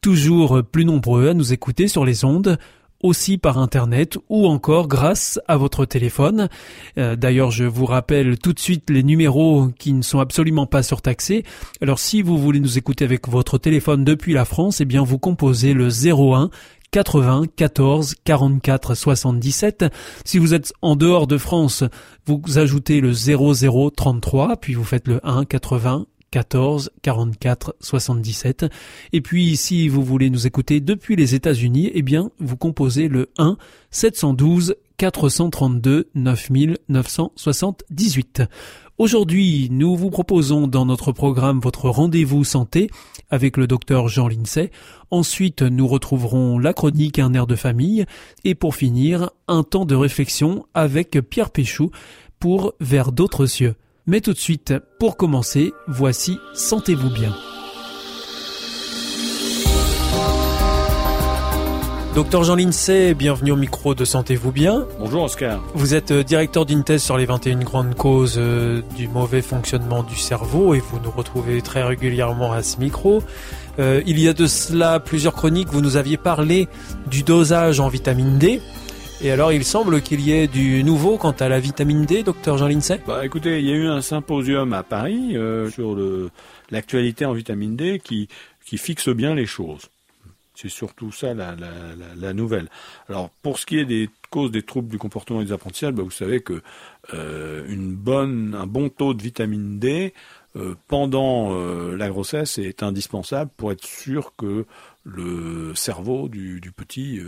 toujours plus nombreux à nous écouter sur les ondes aussi par Internet ou encore grâce à votre téléphone. Euh, d'ailleurs, je vous rappelle tout de suite les numéros qui ne sont absolument pas surtaxés. Alors si vous voulez nous écouter avec votre téléphone depuis la France, eh bien vous composez le 01 80 14 44 77. Si vous êtes en dehors de France, vous ajoutez le 00 33, puis vous faites le 1 80 14 44 77. Et puis si vous voulez nous écouter depuis les États-Unis, eh bien vous composez le 1 712 432 9978. Aujourd'hui, nous vous proposons dans notre programme votre rendez-vous santé avec le docteur Jean Lincey. Ensuite, nous retrouverons la chronique Un air de famille. Et pour finir, un temps de réflexion avec Pierre Péchou pour Vers d'autres cieux. Mais tout de suite, pour commencer, voici Sentez-vous bien. Docteur Jean Lincey, bienvenue au micro de Sentez-vous bien. Bonjour Oscar. Vous êtes euh, directeur d'une thèse sur les 21 grandes causes euh, du mauvais fonctionnement du cerveau et vous nous retrouvez très régulièrement à ce micro. Euh, il y a de cela plusieurs chroniques, vous nous aviez parlé du dosage en vitamine D. Et alors, il semble qu'il y ait du nouveau quant à la vitamine D, docteur Jean Lincey Bah écoutez, il y a eu un symposium à Paris sur l'actualité en vitamine D qui, qui fixe bien les choses. C'est surtout ça la, la, la, nouvelle. Alors pour ce qui est des causes des troubles du comportement et des apprentissages, bah, vous savez que euh, une bonne, un bon taux de vitamine D euh, pendant euh, la grossesse est indispensable pour être sûr que le cerveau du, du petit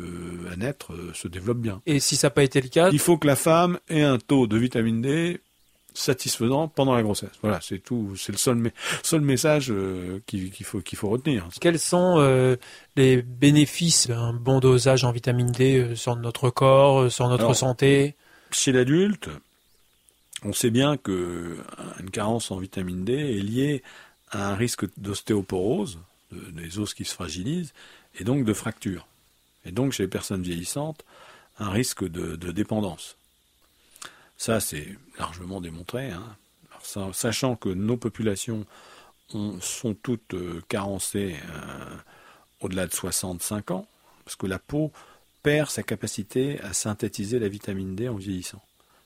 à naître se développe bien. Et si ça n'a pas été le cas Il faut que la femme ait un taux de vitamine D satisfaisant pendant la grossesse. Voilà, c'est tout, c'est le seul, seul message euh, qu'il faut qu'il faut retenir. Quels sont euh, les bénéfices d'un bon dosage en vitamine D euh, sur notre corps, sur notre santé? Chez l'adulte, on sait bien que une carence en vitamine D est liée à un risque d'ostéoporose, des os qui se fragilisent, et donc de fractures. Et donc chez les personnes vieillissantes, un risque de, dépendance. Ça, c'est largement démontré. Hein. sachant que nos populations sont toutes euh, carencées euh, au-delà de 65 ans, parce que la peau perd sa capacité à synthétiser la vitamine D en vieillissant.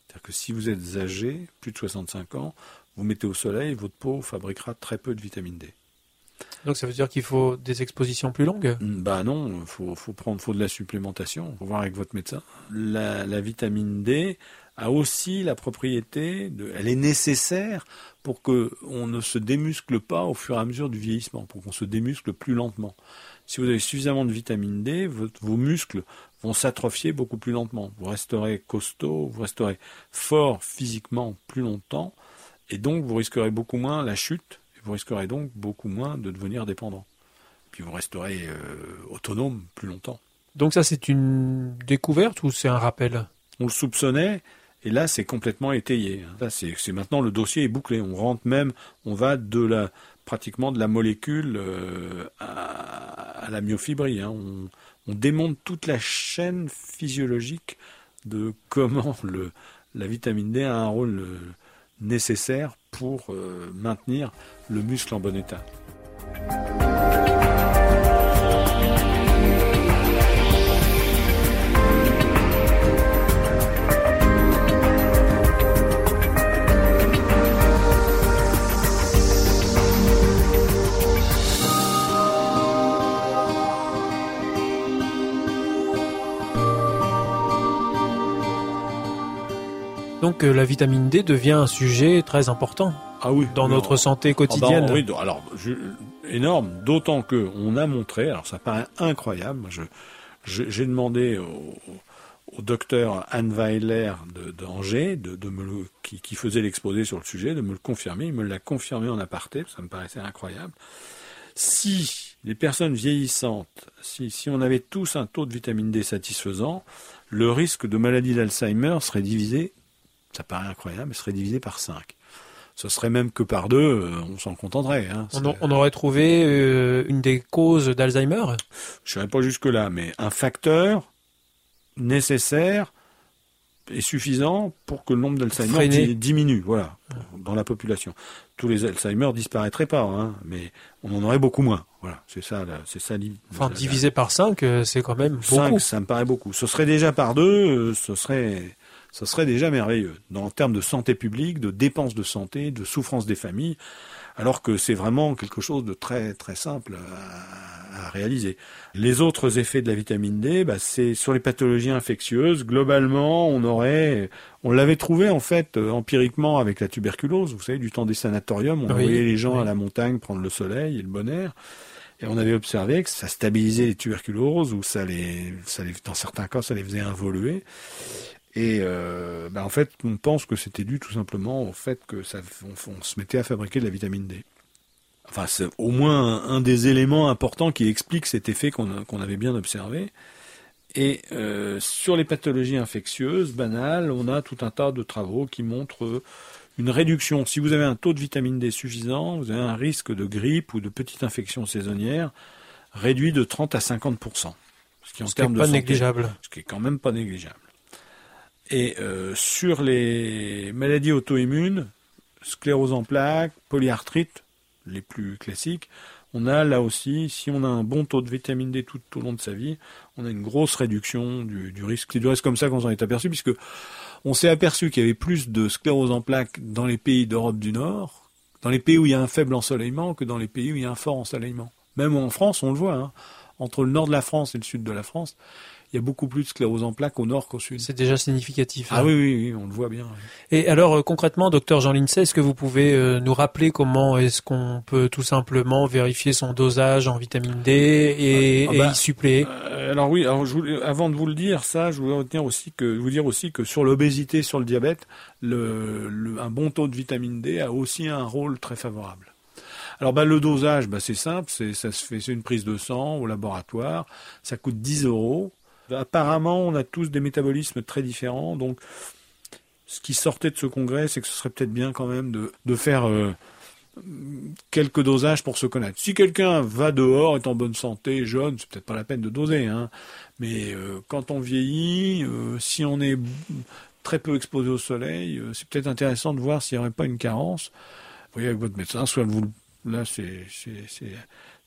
C'est-à-dire que si vous êtes âgé, plus de 65 ans, vous mettez au soleil, votre peau fabriquera très peu de vitamine D. Donc ça veut dire qu'il faut des expositions plus longues? Bah non, il faut, prendre faut de la supplémentation, faut voir avec votre médecin. la vitamine D, a aussi la propriété, de, elle est nécessaire pour que on ne se démuscle pas au fur et à mesure du vieillissement, pour qu'on se démuscle plus lentement. Si vous avez suffisamment de vitamine D, vos muscles vont s'atrophier beaucoup plus lentement. Vous resterez costaud, vous resterez fort physiquement plus longtemps, et donc vous risquerez beaucoup moins la chute, vous risquerez donc beaucoup moins de devenir dépendant. Puis vous resterez euh, autonome plus longtemps. Donc ça c'est une découverte ou c'est un rappel? On le soupçonnait, et là, c'est complètement étayé. Là, c'est maintenant le dossier est bouclé. On rentre même, on va de la pratiquement de la molécule euh, à, la myofibrie. Hein. On, démonte toute la chaîne physiologique de comment le, la vitamine D a un rôle euh, nécessaire pour euh, maintenir le muscle en bon état. Donc euh, la vitamine D devient un sujet très important ah oui, dans notre santé quotidienne. Ah bah, oui, alors énorme, d'autant que on a montré, alors ça paraît incroyable, j'ai demandé au, docteur Anne Weiler d'Angers, de, de, me qui, qui faisait l'exposé sur le sujet, de me le confirmer. Il me l'a confirmé en aparté, ça me paraissait incroyable. Si les personnes vieillissantes, si, si on avait tous un taux de vitamine D satisfaisant, le risque de maladie d'Alzheimer serait divisé, ça paraît incroyable, mais serait divisé par 5. Ce serait même que par deux, euh, on s'en contenterait. Hein. On, on, aurait trouvé euh, une des causes d'Alzheimer? Je n'irai pas jusque-là, mais un facteur nécessaire et suffisant pour que le nombre d'Alzheimer diminue, voilà, dans la population. Tous les Alzheimer disparaîtraient pas, hein, mais on en aurait beaucoup moins. Voilà, c'est ça, c'est ça. Enfin, divisé par 5, euh, c'est quand même beaucoup. 5, ça me paraît beaucoup. Ce serait déjà par deux, euh, ce serait, ce serait déjà merveilleux. Dans en termes de santé publique, de dépenses de santé, de souffrance des familles, alors que c'est vraiment quelque chose de très très simple à, réaliser. Les autres effets de la vitamine D, bah, c'est sur les pathologies infectieuses. Globalement, on aurait, on l'avait trouvé en fait empiriquement avec la tuberculose. Vous savez, du temps des sanatoriums, on envoyait les gens à la montagne prendre le soleil et le bon air. Et on avait observé que ça stabilisait les tuberculoses ou ça les, ça les, dans certains cas, ça les faisait involuer. Et euh, bah, en fait, on pense que c'était dû tout simplement au fait que ça, on, se mettait à fabriquer de la vitamine D. Enfin, c'est au moins un, des éléments importants qui explique cet effet qu'on avait bien observé. Et euh, sur les pathologies infectieuses banales, on a tout un tas de travaux qui montrent une réduction. Si vous avez un taux de vitamine D suffisant, vous avez un risque de grippe ou de petite infection saisonnière réduit de 30 à 50 ce qui, en ce qui pas négligeable. Ce qui est quand même pas négligeable. Et euh, sur les maladies auto-immunes, sclérose en plaques, polyarthrite, les plus classiques, on a là aussi, si on a un bon taux de vitamine D tout au long de sa vie, on a une grosse réduction du, du risque. C'est du reste comme ça qu'on s'en est aperçu, puisque on s'est aperçu qu'il y avait plus de sclérose en plaques dans les pays d'Europe du Nord, dans les pays où il y a un faible ensoleillement, que dans les pays où il y a un fort ensoleillement. Même en France, on le voit, hein. entre le nord de la France et le sud de la France, il y a beaucoup plus de sclérose en plaques au nord qu'au sud. C'est déjà significatif. Ah hein. oui, oui, on le voit bien. Et alors euh, concrètement, docteur Jean Lincey, est-ce que vous pouvez euh, nous rappeler comment est-ce qu'on peut tout simplement vérifier son dosage en vitamine D et, ah, bah, y suppléer? euh, Alors oui, alors avant de vous le dire, ça, je voulais retenir aussi que vous dire aussi que sur l'obésité, sur le diabète, le, un bon taux de vitamine D a aussi un rôle très favorable. Alors bah, le dosage, bah, c'est simple, c'est ça se fait, c'est une prise de sang au laboratoire, ça coûte 10 euros. Apparemment, on a tous des métabolismes très différents, donc ce qui sortait de ce congrès, c'est que ce serait peut-être bien quand même de, faire euh, quelques dosages pour se connaître. Si quelqu'un va dehors, est en bonne santé, jeune, c'est peut-être pas la peine de doser, hein. Mais euh, quand on vieillit, euh, si on est très peu exposé au soleil, c'est peut-être intéressant de voir s'il n'y aurait pas une carence. Vous voyez avec votre médecin, soit vous là c'est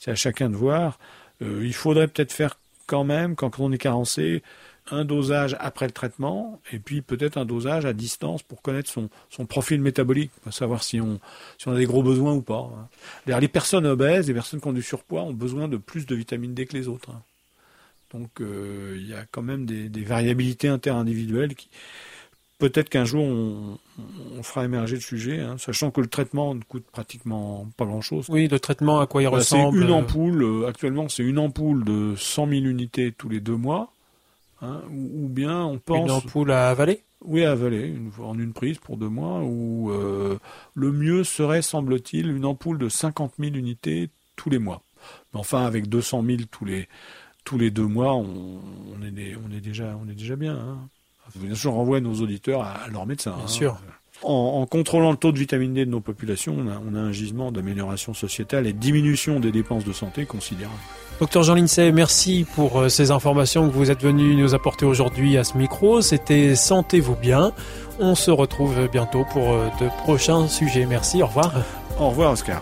à chacun de voir. il faudrait peut-être faire quand même, quand on est carencé, un dosage après le traitement et puis peut-être un dosage à distance pour connaître son, profil métabolique, savoir si on, a des gros besoins ou pas. Hein. Les personnes obèses, les personnes qui ont du surpoids ont besoin de plus de vitamine D que les autres. Hein. Donc euh, il y a quand même des, des variabilités interindividuelles qui, Peut-être qu'un jour on, fera émerger le sujet, hein, sachant que le traitement ne coûte pratiquement pas grand-chose. Oui, le traitement à quoi il bah, ressemble C'est une euh, ampoule. Euh, actuellement, c'est une ampoule de 100 000 unités tous les deux mois, hein, ou, bien on pense une ampoule à avaler? Oui, à avaler, en une prise pour deux mois. Ou euh, le mieux serait, semble-t-il, une ampoule de 50 000 unités tous les mois. Mais enfin, avec 200 000 tous les tous les deux mois, on, est, on est déjà on est déjà bien. Hein. Je renvoie nos auditeurs à, leur médecin. Bien hein. sûr. En, contrôlant le taux de vitamine D de nos populations, on a, un gisement d'amélioration sociétale et de diminution des dépenses de santé considérable. Docteur Jean Lincey, merci pour euh, ces informations que vous êtes venu nous apporter aujourd'hui à ce micro. C'était Sentez-vous bien. On se retrouve bientôt pour euh, de prochains sujets. Merci, au revoir. Au revoir Oscar.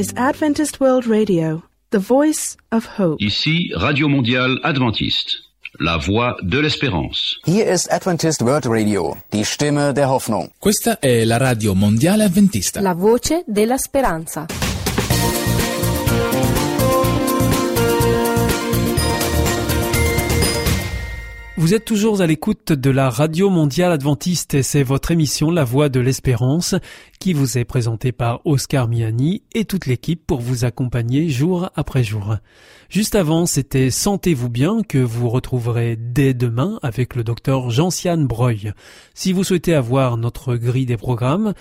is Adventist World Radio, the voice of hope. Ici, Radio Mondiale Adventiste, la voix de l'espérance. Hier ist Adventist World Radio, die Stimme der Hoffnung. Questa è la radio mondiale adventista. La voce della speranza. Vous êtes toujours à l'écoute de la Radio Mondiale Adventiste et c'est votre émission La Voix de l'Espérance qui vous est présentée par Oscar Miani et toute l'équipe pour vous accompagner jour après jour. Juste avant, c'était Sentez-vous bien que vous retrouverez dès demain avec le docteur Jean-Siane Breuil. Si vous souhaitez avoir notre grille des programmes,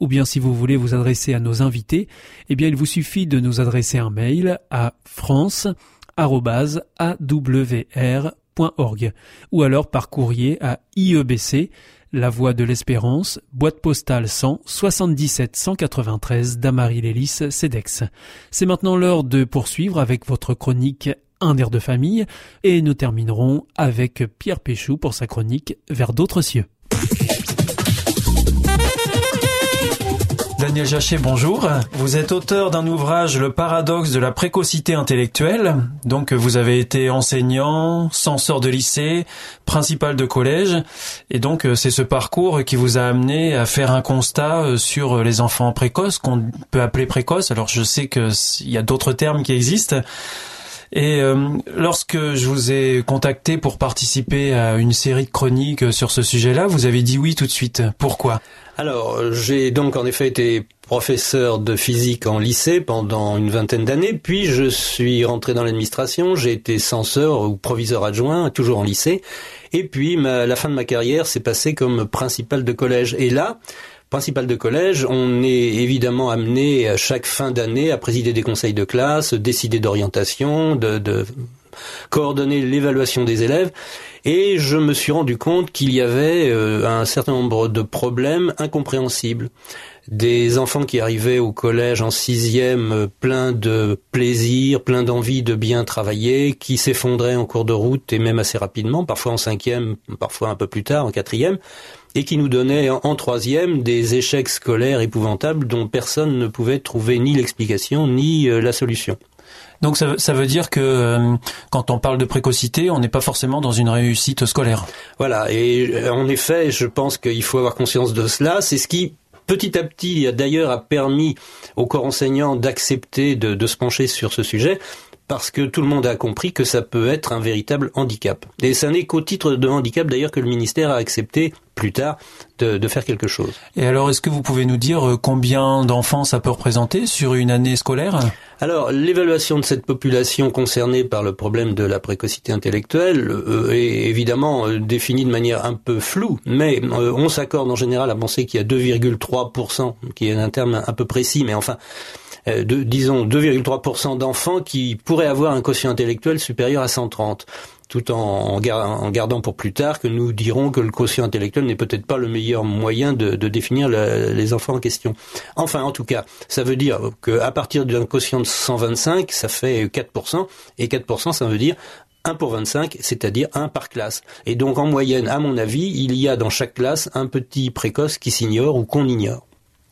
ou bien si vous voulez vous adresser à nos invités, eh bien il vous suffit de nous adresser un mail à france@awr ou alors par courrier à IEBC, La Voix de l'Espérance, boîte postale 100 77 193 Damary-Lélis, CEDEX. C'est maintenant l'heure de poursuivre avec votre chronique Un air de famille et nous terminerons avec Pierre Péchou pour sa chronique Vers d'autres cieux. Daniel Jachet, bonjour. Vous êtes auteur d'un ouvrage Le paradoxe de la précocité intellectuelle. Donc vous avez été enseignant, censeur de lycée, principal de collège. Et donc c'est ce parcours qui vous a amené à faire un constat sur les enfants précoces, qu'on peut appeler précoces. Alors je sais qu'il y a d'autres termes qui existent. Et euh, lorsque je vous ai contacté pour participer à une série de chroniques sur ce sujet-là, vous avez dit oui tout de suite. Pourquoi? Alors, j'ai donc en effet été professeur de physique en lycée pendant une vingtaine d'années, puis je suis rentré dans l'administration, j'ai été censeur ou proviseur adjoint, toujours en lycée, et puis la fin de ma carrière s'est passée comme principal de collège. Et là, principal de collège, on est évidemment amené à chaque fin d'année à présider des conseils de classe, décider d'orientation, de, de coordonner l'évaluation des élèves. Et je me suis rendu compte qu'il y avait euh, un certain nombre de problèmes incompréhensibles. Des enfants qui arrivaient au collège en sixième, euh, plein de plaisir, plein d'envie de bien travailler, qui s'effondraient en cours de route et même assez rapidement, parfois en cinquième, parfois un peu plus tard, en quatrième, et qui nous donnaient en troisième des échecs scolaires épouvantables dont personne ne pouvait trouver ni l'explication ni euh, la solution. Donc ça, ça, veut dire que euh, quand on parle de précocité, on n'est pas forcément dans une réussite scolaire. Voilà, et euh, en effet, je pense qu'il faut avoir conscience de cela. C'est ce qui petit à petit d'ailleurs a permis au corps enseignant d'accepter de, se pencher sur ce sujet parce que tout le monde a compris que ça peut être un véritable handicap. Et ça n'est qu'au titre de handicap d'ailleurs que le ministère a accepté plus tard de, de, faire quelque chose. Et alors, est-ce que vous pouvez nous dire euh, combien d'enfants ça peut représenter sur une année scolaire? Alors, l'évaluation de cette population concernée par le problème de la précocité intellectuelle euh, est évidemment euh, définie de manière un peu floue, mais euh, on s'accorde en général à penser qu'il y a 2,3%, qui est un terme un peu précis, mais enfin, de, disons 2,3% d'enfants qui pourraient avoir un quotient intellectuel supérieur à 130 tout en, gardant pour plus tard que nous dirons que le quotient intellectuel n'est peut-être pas le meilleur moyen de, de définir les enfants en question. Enfin, en tout cas, ça veut dire qu'à partir d'un quotient de 125, ça fait 4%, et 4%, ça veut dire 1 pour 25, c'est-à-dire 1 par classe. Et donc, en moyenne, à mon avis, il y a dans chaque classe un petit précoce qui s'ignore ou qu'on ignore.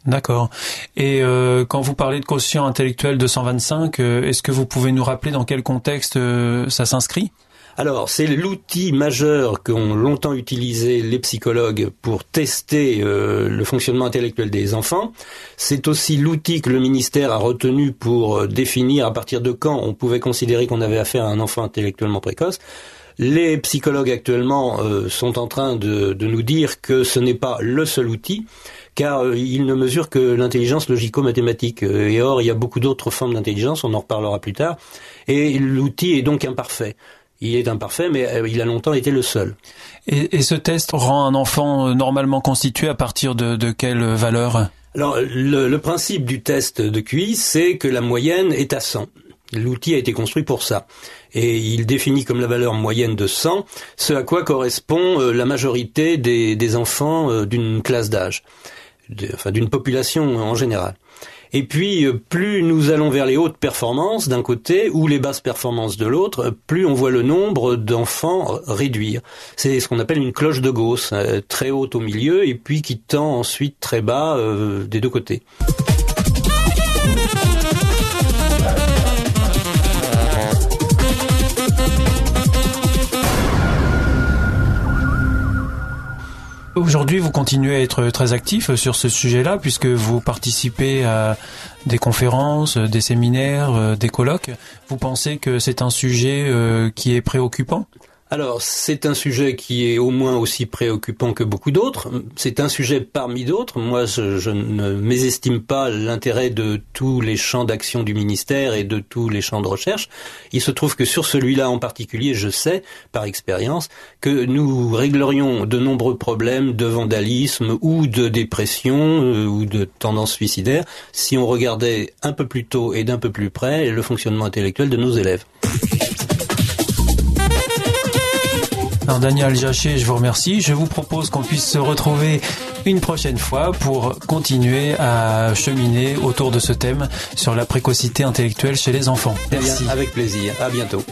D'accord. Et euh, quand vous parlez de quotient intellectuel de 125, euh, est-ce que vous pouvez nous rappeler dans quel contexte euh, ça s'inscrit? Alors, c'est l'outil majeur qu'ont longtemps utilisé les psychologues pour tester euh, le fonctionnement intellectuel des enfants. C'est aussi l'outil que le ministère a retenu pour définir à partir de quand on pouvait considérer qu'on avait affaire à un enfant intellectuellement précoce. Les psychologues actuellement euh, sont en train de, de, nous dire que ce n'est pas le seul outil, car ils ne mesurent que l'intelligence logico-mathématique. et or, il y a beaucoup d'autres formes d'intelligence, on en reparlera plus tard, et l'outil est donc imparfait il est imparfait, mais euh, il a longtemps été le seul. Et, et ce test rend un enfant euh, normalement constitué à partir de, de quelle valeur? Alors, le, le, principe du test de QI, c'est que la moyenne est à 100. L'outil a été construit pour ça. Et il définit comme la valeur moyenne de 100 ce à quoi correspond euh, la majorité des, des enfants d'une classe d'âge, enfin d'une population en général. Et puis, euh, plus nous allons vers les hautes performances d'un côté ou les basses performances de l'autre, plus on voit le nombre d'enfants réduire. C'est ce qu'on appelle une cloche de Gauss, euh, très haute au milieu et puis qui tend ensuite très bas euh, des deux côtés. Aujourd'hui, vous continuez à être très actif sur ce sujet-là puisque vous participez à des conférences, des séminaires, des colloques. Vous pensez que c'est un sujet euh, qui est préoccupant? Alors, c'est un sujet qui est au moins aussi préoccupant que beaucoup d'autres. C'est un sujet parmi d'autres. Moi, je, ne mésestime pas l'intérêt de tous les champs d'action du ministère et de tous les champs de recherche. Il se trouve que sur celui-là en particulier, je sais, par expérience, que nous réglerions de nombreux problèmes de vandalisme ou de dépression euh, ou de tendance suicidaire si on regardait un peu plus tôt et d'un peu plus près le fonctionnement intellectuel de nos élèves. Alors Daniel Jachet, je vous remercie. Je vous propose qu'on puisse se retrouver une prochaine fois pour continuer à cheminer autour de ce thème sur la précocité intellectuelle chez les enfants. Merci. avec plaisir. À bientôt.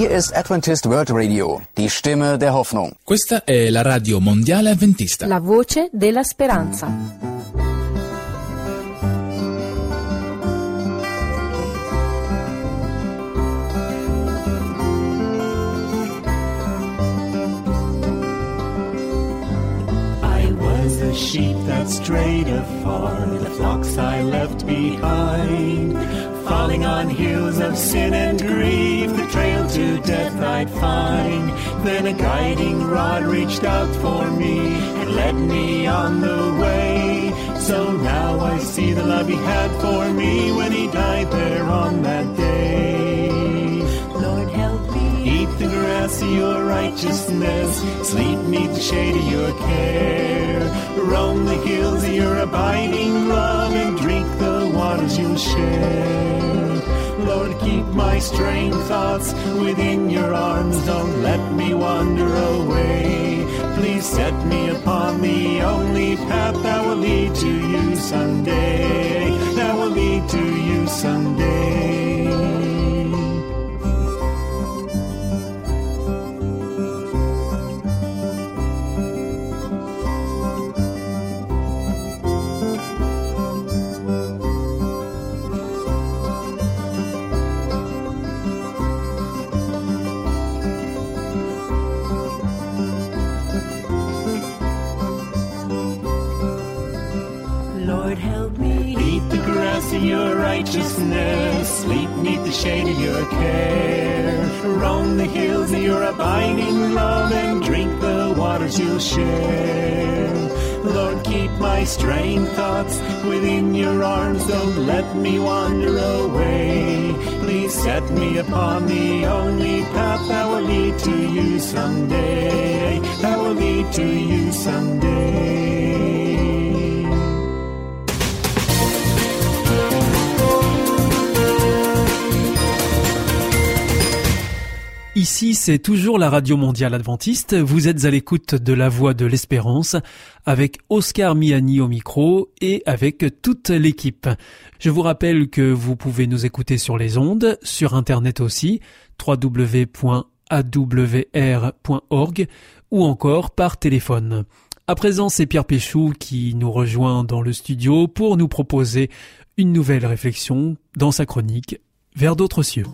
Hier ist Adventist World Radio, die Stimme der Hoffnung. Questa è la radio mondiale Adventista. La voce della speranza. I was a sheep that strayed afar, the flocks I left behind. Falling on hills of sin and grief, the trail to death I'd find. Then a guiding rod reached out for me and led me on the way. So now I see the love he had for me when he died there on that day. Lord, help me eat the grass of your righteousness, sleep neath the shade of your care. Roam the hills of your abiding love and drink the waters you'll share. My straying thoughts within your arms. Don't let me wander away. Please set me upon the only path that will lead to you someday. That will lead to you someday. Your righteousness. Sleep neath the shade of your care. Roam the hills of your abiding love and drink the waters you'll share. Lord, keep my straying thoughts within your arms. Don't let me wander away. Please set me upon the only path that will lead to you someday. That will lead to you someday. Ici, c'est toujours la Radio Mondiale Adventiste. Vous êtes à l'écoute de la Voix de l'Espérance avec Oscar Miani au micro et avec toute l'équipe. Je vous rappelle que vous pouvez nous écouter sur les ondes, sur Internet aussi, www.awr.org ou encore par téléphone. À présent, c'est Pierre Péchou qui nous rejoint dans le studio pour nous proposer une nouvelle réflexion dans sa chronique Vers d'autres cieux.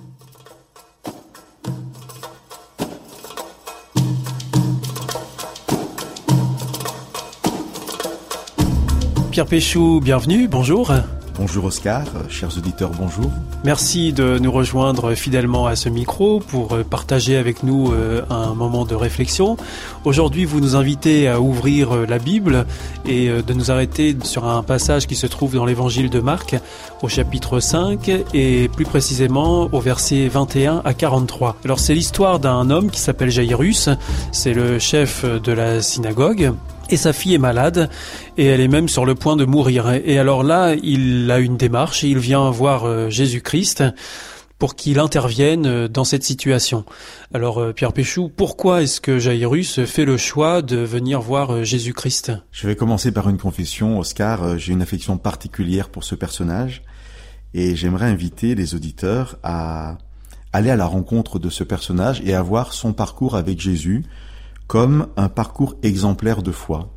Pierre Péchou, bienvenue, bonjour. Bonjour Oscar, chers auditeurs, bonjour. Merci de nous rejoindre fidèlement à ce micro pour euh, partager avec nous euh, un moment de réflexion. Aujourd'hui, vous nous invitez à ouvrir euh, la Bible et de nous arrêter sur un passage qui se trouve dans l'évangile de Marc au chapitre 5 et plus précisément au verset 21 à 43. Alors c'est l'histoire d'un homme qui s'appelle Jairus, c'est le chef de la synagogue et sa fille est malade et elle est même sur le point de mourir. Et alors là, il a une démarche et il vient voir euh, Jésus-Christ pour qu'il intervienne euh, dans cette situation. Alors euh, Pierre Péchou, pourquoi est-ce que Jairus fait le choix de venir voir Jésus-Christ? Je vais commencer par une confession, Oscar. J'ai une affection particulière pour ce personnage et j'aimerais inviter les auditeurs à aller à la rencontre de ce personnage et à voir son parcours avec Jésus comme un parcours exemplaire de foi.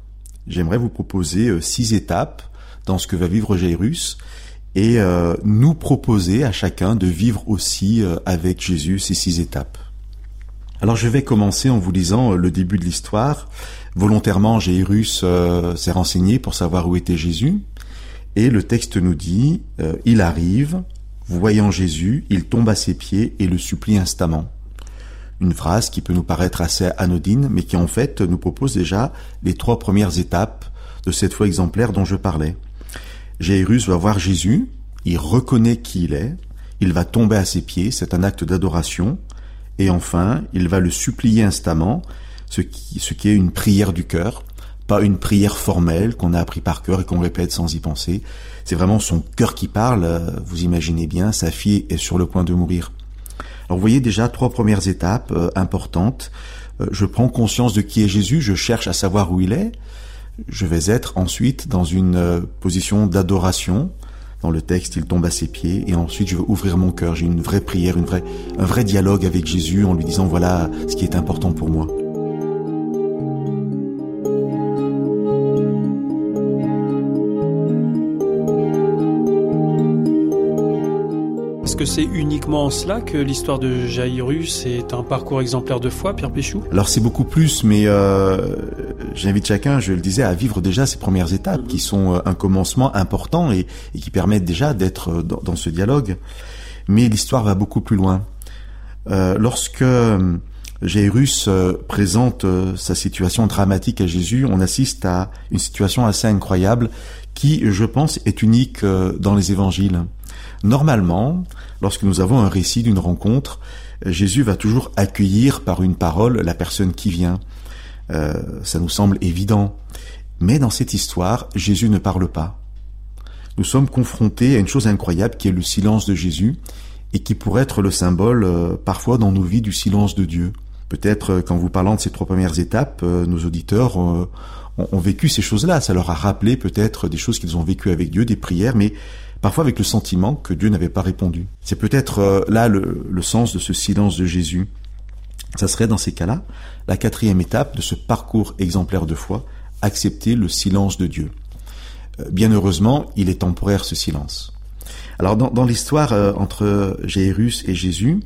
J'aimerais vous proposer euh, six étapes dans ce que va vivre Jairus et euh, nous proposer à chacun de vivre aussi euh, avec Jésus ces six étapes. Alors je vais commencer en vous lisant le début de l'histoire. Volontairement, Jairus s'est renseigné pour savoir où était Jésus. Et le texte nous dit, il arrive, voyant Jésus, il tombe à ses pieds et le supplie instamment. Une phrase qui peut nous paraître assez anodine, mais qui en fait nous propose déjà les trois premières étapes de cette foi exemplaire dont je parlais. Jairus va voir Jésus, il reconnaît qui il est, il va tomber à ses pieds, c'est un acte d'adoration, et enfin, il va le supplier instamment, ce qui, ce qui est une prière du cœur, pas une prière formelle qu'on a appris par cœur et qu'on répète sans y penser. C'est vraiment son cœur qui parle, euh, vous imaginez bien, sa fille est sur le point de mourir. Alors vous voyez déjà trois premières étapes euh, importantes. Euh, je prends conscience de qui est Jésus, je cherche à savoir où il est, je vais être ensuite dans une euh, position d'adoration. Dans le texte, il tombe à ses pieds et ensuite je veux ouvrir mon cœur. J'ai une vraie prière, une vraie, un vrai dialogue avec Jésus en lui disant voilà ce qui est important pour moi. Que c'est uniquement en cela que l'histoire de Jairus est un parcours exemplaire de foi, Pierre Péchou Alors c'est beaucoup plus, mais euh, j'invite chacun, je le disais, à vivre déjà ces premières étapes qui sont euh, un commencement important et, qui permettent déjà d'être euh, dans, ce dialogue. Mais l'histoire va beaucoup plus loin. Lorsque Jairus présente sa situation dramatique à Jésus, on assiste à une situation assez incroyable qui, je pense, est unique dans les évangiles. Normalement, lorsque nous avons un récit d'une rencontre, Jésus va toujours accueillir par une parole la personne qui vient. Euh, ça nous semble évident. Mais dans cette histoire, Jésus ne parle pas. Nous sommes confrontés à une chose incroyable qui est le silence de Jésus et qui pourrait être le symbole euh, parfois dans nos vies du silence de Dieu. Peut-être euh, qu'en vous parlant de ces trois premières étapes, nos auditeurs ont, ont vécu ces choses-là. Ça leur a rappelé peut-être des choses qu'ils ont vécues avec Dieu, des prières, mais parfois avec le sentiment que Dieu n'avait pas répondu. C'est peut-être euh, là le, sens de ce silence de Jésus. Ça serait dans ces cas-là la quatrième étape de ce parcours exemplaire de foi, accepter le silence de Dieu. Euh, bien heureusement, il est temporaire ce silence. Alors dans, l'histoire euh, entre Jairus et Jésus,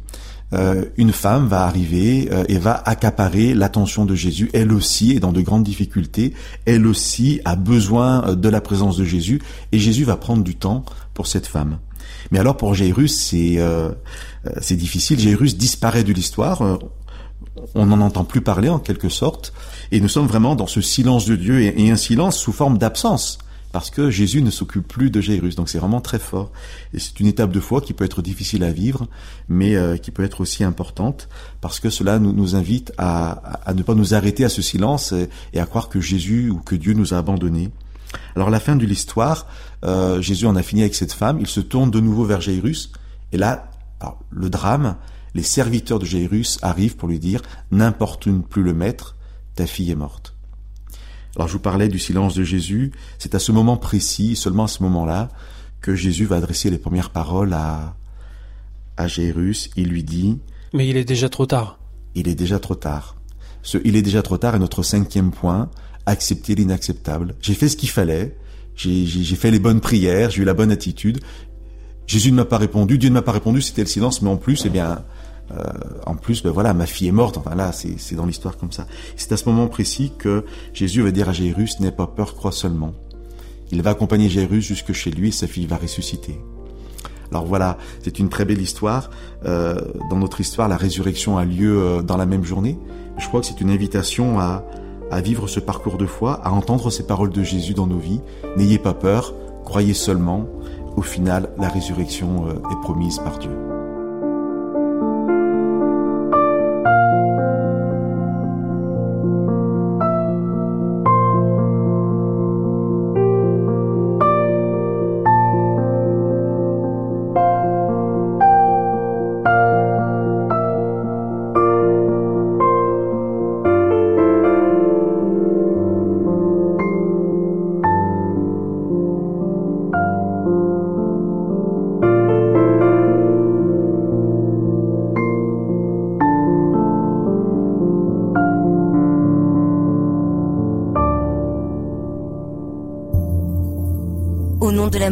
euh, une femme va arriver euh, et va accaparer l'attention de Jésus. Elle aussi est dans de grandes difficultés. Elle aussi a besoin euh, de la présence de Jésus. Et Jésus va prendre du temps pour cette femme. Mais alors pour Jairus, c'est c'est difficile. Jairus disparaît de l'histoire. on n'en entend plus parler en quelque sorte. Et nous sommes vraiment dans ce silence de Dieu et un silence sous forme d'absence parce que Jésus ne s'occupe plus de Jairus. Donc c'est vraiment très fort. Et c'est une étape de foi qui peut être difficile à vivre, mais euh, qui peut être aussi importante, parce que cela nous, invite à, à, ne pas nous arrêter à ce silence et, à croire que Jésus ou que Dieu nous a abandonnés. Alors la fin de l'histoire, euh, Jésus en a fini avec cette femme, il se tourne de nouveau vers Jairus, et là, le drame, les serviteurs de Jairus arrivent pour lui dire, n'importe plus le maître, ta fille est morte. Alors je vous parlais du silence de Jésus, c'est à ce moment précis, seulement à ce moment-là, que Jésus va adresser les premières paroles à, à Jairus. Il lui dit Mais il est déjà trop tard. Il est déjà trop tard. Ce il est déjà trop tard est notre cinquième point, accepter l'inacceptable. J'ai fait ce qu'il fallait, j'ai fait les bonnes prières, j'ai eu la bonne attitude. Jésus ne m'a pas répondu, Dieu ne m'a pas répondu, c'était le silence, mais en plus, eh bien, euh, en plus, ben voilà, ma fille est morte. Enfin là, c'est dans l'histoire comme ça. C'est à ce moment précis que Jésus va dire à Jairus, n'aie pas peur, crois seulement. Il va accompagner Jairus jusque chez lui et sa fille va ressusciter. Alors voilà, c'est une très belle histoire. Euh, dans notre histoire, la résurrection a lieu euh, dans la même journée. Je crois que c'est une invitation à, à vivre ce parcours de foi, à entendre ces paroles de Jésus dans nos vies. N'ayez pas peur, croyez seulement. Au final, la résurrection est promise par Dieu.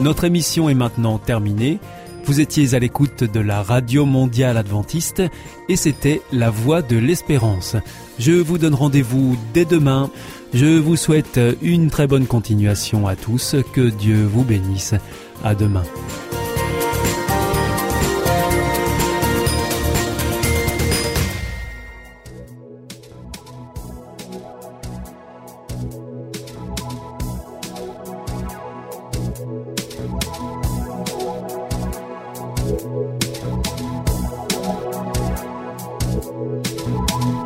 Notre émission est maintenant terminée. Vous étiez à l'écoute de la Radio Mondiale Adventiste et c'était La Voix de l'Espérance. Je vous donne rendez-vous dès demain. Je vous souhaite une très bonne continuation à tous. Que Dieu vous bénisse. À demain. Thank you.